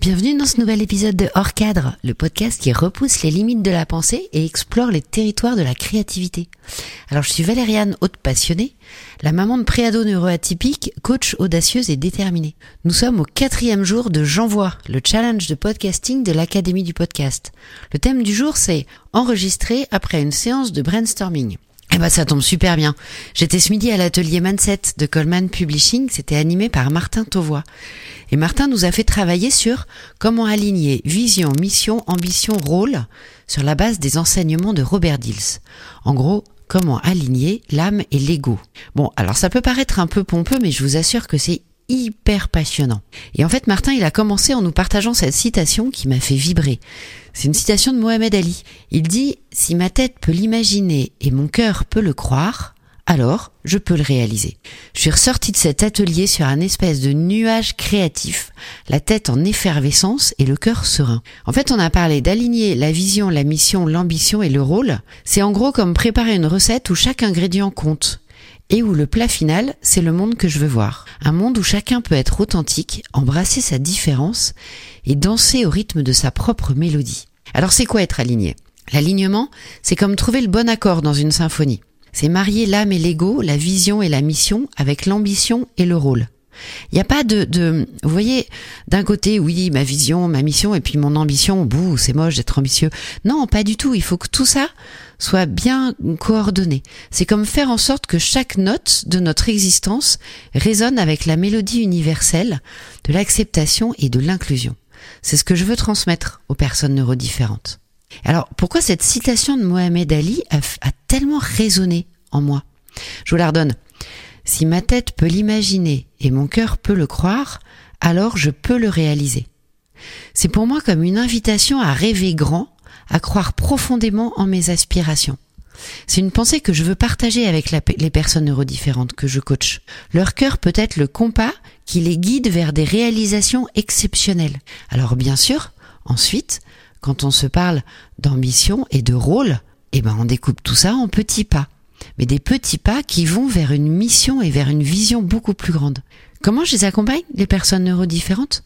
Bienvenue dans ce nouvel épisode de Hors Cadre, le podcast qui repousse les limites de la pensée et explore les territoires de la créativité. Alors je suis Valériane, haute passionnée, la maman de préado neuroatypique, coach audacieuse et déterminée. Nous sommes au quatrième jour de J'envoie, le challenge de podcasting de l'Académie du podcast. Le thème du jour c'est enregistrer après une séance de brainstorming. Eh ben ça tombe super bien. J'étais ce midi à l'atelier Mindset de Coleman Publishing, c'était animé par Martin Tauvois. Et Martin nous a fait travailler sur comment aligner vision, mission, ambition, rôle sur la base des enseignements de Robert Dills. En gros, comment aligner l'âme et l'ego. Bon, alors ça peut paraître un peu pompeux, mais je vous assure que c'est hyper passionnant. Et en fait, Martin, il a commencé en nous partageant cette citation qui m'a fait vibrer. C'est une citation de Mohamed Ali. Il dit, si ma tête peut l'imaginer et mon cœur peut le croire, alors je peux le réaliser. Je suis ressortie de cet atelier sur un espèce de nuage créatif, la tête en effervescence et le cœur serein. En fait, on a parlé d'aligner la vision, la mission, l'ambition et le rôle. C'est en gros comme préparer une recette où chaque ingrédient compte et où le plat final, c'est le monde que je veux voir. Un monde où chacun peut être authentique, embrasser sa différence et danser au rythme de sa propre mélodie. Alors c'est quoi être aligné? L'alignement, c'est comme trouver le bon accord dans une symphonie. C'est marier l'âme et l'ego, la vision et la mission avec l'ambition et le rôle. Il n'y a pas de, de vous voyez, d'un côté, oui, ma vision, ma mission, et puis mon ambition, bouh, c'est moche d'être ambitieux. Non, pas du tout. Il faut que tout ça soit bien coordonné. C'est comme faire en sorte que chaque note de notre existence résonne avec la mélodie universelle de l'acceptation et de l'inclusion. C'est ce que je veux transmettre aux personnes neurodifférentes. Alors, pourquoi cette citation de Mohamed Ali a, a tellement résonné en moi? Je vous la redonne. Si ma tête peut l'imaginer et mon cœur peut le croire, alors je peux le réaliser. C'est pour moi comme une invitation à rêver grand, à croire profondément en mes aspirations. C'est une pensée que je veux partager avec les personnes neurodifférentes que je coach. Leur cœur peut être le compas qui les guide vers des réalisations exceptionnelles. Alors bien sûr, ensuite, quand on se parle d'ambition et de rôle, eh ben on découpe tout ça en petits pas mais des petits pas qui vont vers une mission et vers une vision beaucoup plus grande. Comment je les accompagne, les personnes neurodifférentes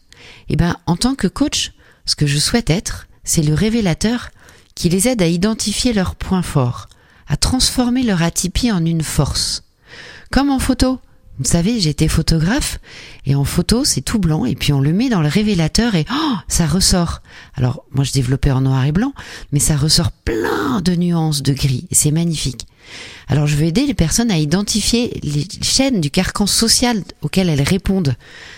Eh ben, en tant que coach, ce que je souhaite être, c'est le révélateur qui les aide à identifier leurs points forts, à transformer leur atypie en une force. Comme en photo. Vous savez, j'étais photographe et en photo, c'est tout blanc et puis on le met dans le révélateur et oh, ça ressort. Alors, moi je développais en noir et blanc, mais ça ressort plein de nuances de gris. C'est magnifique. Alors je veux aider les personnes à identifier les chaînes du carcan social auxquelles elles répondent,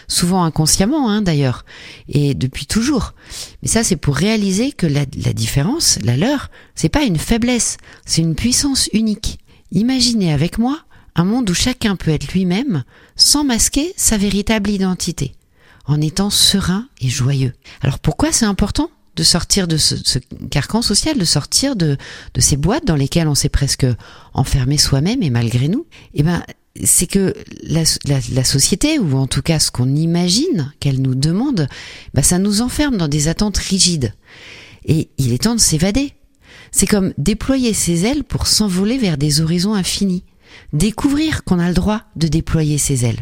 souvent inconsciemment hein, d'ailleurs, et depuis toujours. Mais ça c'est pour réaliser que la, la différence, la leur, c'est pas une faiblesse, c'est une puissance unique. Imaginez avec moi un monde où chacun peut être lui-même sans masquer sa véritable identité, en étant serein et joyeux. Alors pourquoi c'est important? De sortir de ce, carcan social, de sortir de, de ces boîtes dans lesquelles on s'est presque enfermé soi-même et malgré nous, eh ben, c'est que la, la, société, ou en tout cas ce qu'on imagine qu'elle nous demande, ben, ça nous enferme dans des attentes rigides. Et il est temps de s'évader. C'est comme déployer ses ailes pour s'envoler vers des horizons infinis. Découvrir qu'on a le droit de déployer ses ailes.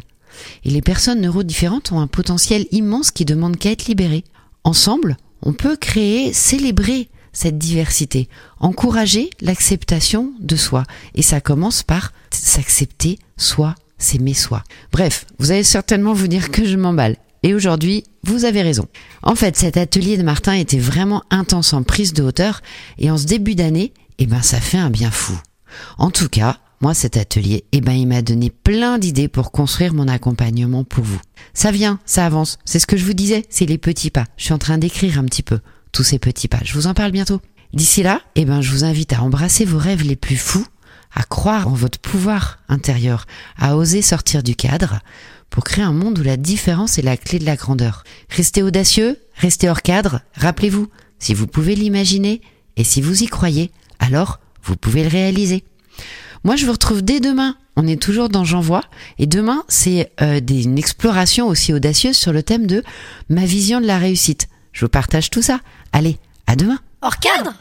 Et les personnes neurodifférentes ont un potentiel immense qui demande qu'à être libérées. Ensemble, on peut créer, célébrer cette diversité, encourager l'acceptation de soi. Et ça commence par s'accepter soi, s'aimer soi. Bref, vous allez certainement vous dire que je m'emballe. Et aujourd'hui, vous avez raison. En fait, cet atelier de Martin était vraiment intense en prise de hauteur et en ce début d'année, eh ben, ça fait un bien fou. En tout cas, moi, cet atelier, eh ben, il m'a donné plein d'idées pour construire mon accompagnement pour vous. Ça vient, ça avance. C'est ce que je vous disais, c'est les petits pas. Je suis en train d'écrire un petit peu tous ces petits pas. Je vous en parle bientôt. D'ici là, eh ben, je vous invite à embrasser vos rêves les plus fous, à croire en votre pouvoir intérieur, à oser sortir du cadre pour créer un monde où la différence est la clé de la grandeur. Restez audacieux, restez hors cadre. Rappelez-vous, si vous pouvez l'imaginer et si vous y croyez, alors vous pouvez le réaliser. Moi, je vous retrouve dès demain. On est toujours dans J'envoie. Et demain, c'est euh, une exploration aussi audacieuse sur le thème de ma vision de la réussite. Je vous partage tout ça. Allez, à demain. Hors cadre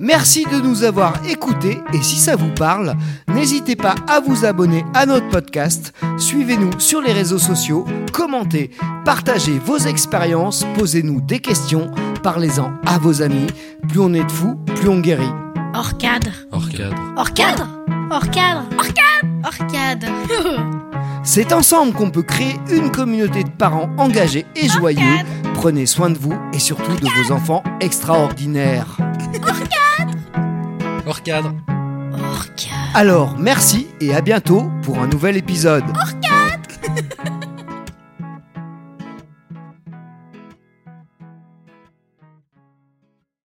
Merci de nous avoir écoutés et si ça vous parle, n'hésitez pas à vous abonner à notre podcast, suivez-nous sur les réseaux sociaux, commentez, partagez vos expériences, posez-nous des questions, parlez-en à vos amis. Plus on est de fous, plus on guérit. Hors cadre Hors cadre. Hors cadre Hors cadre Hors cadre Hors cadre C'est ensemble qu'on peut créer une communauté de parents engagés et joyeux. Prenez soin de vous et surtout de vos enfants extraordinaires. Hors cadre. Hors cadre Alors, merci et à bientôt pour un nouvel épisode.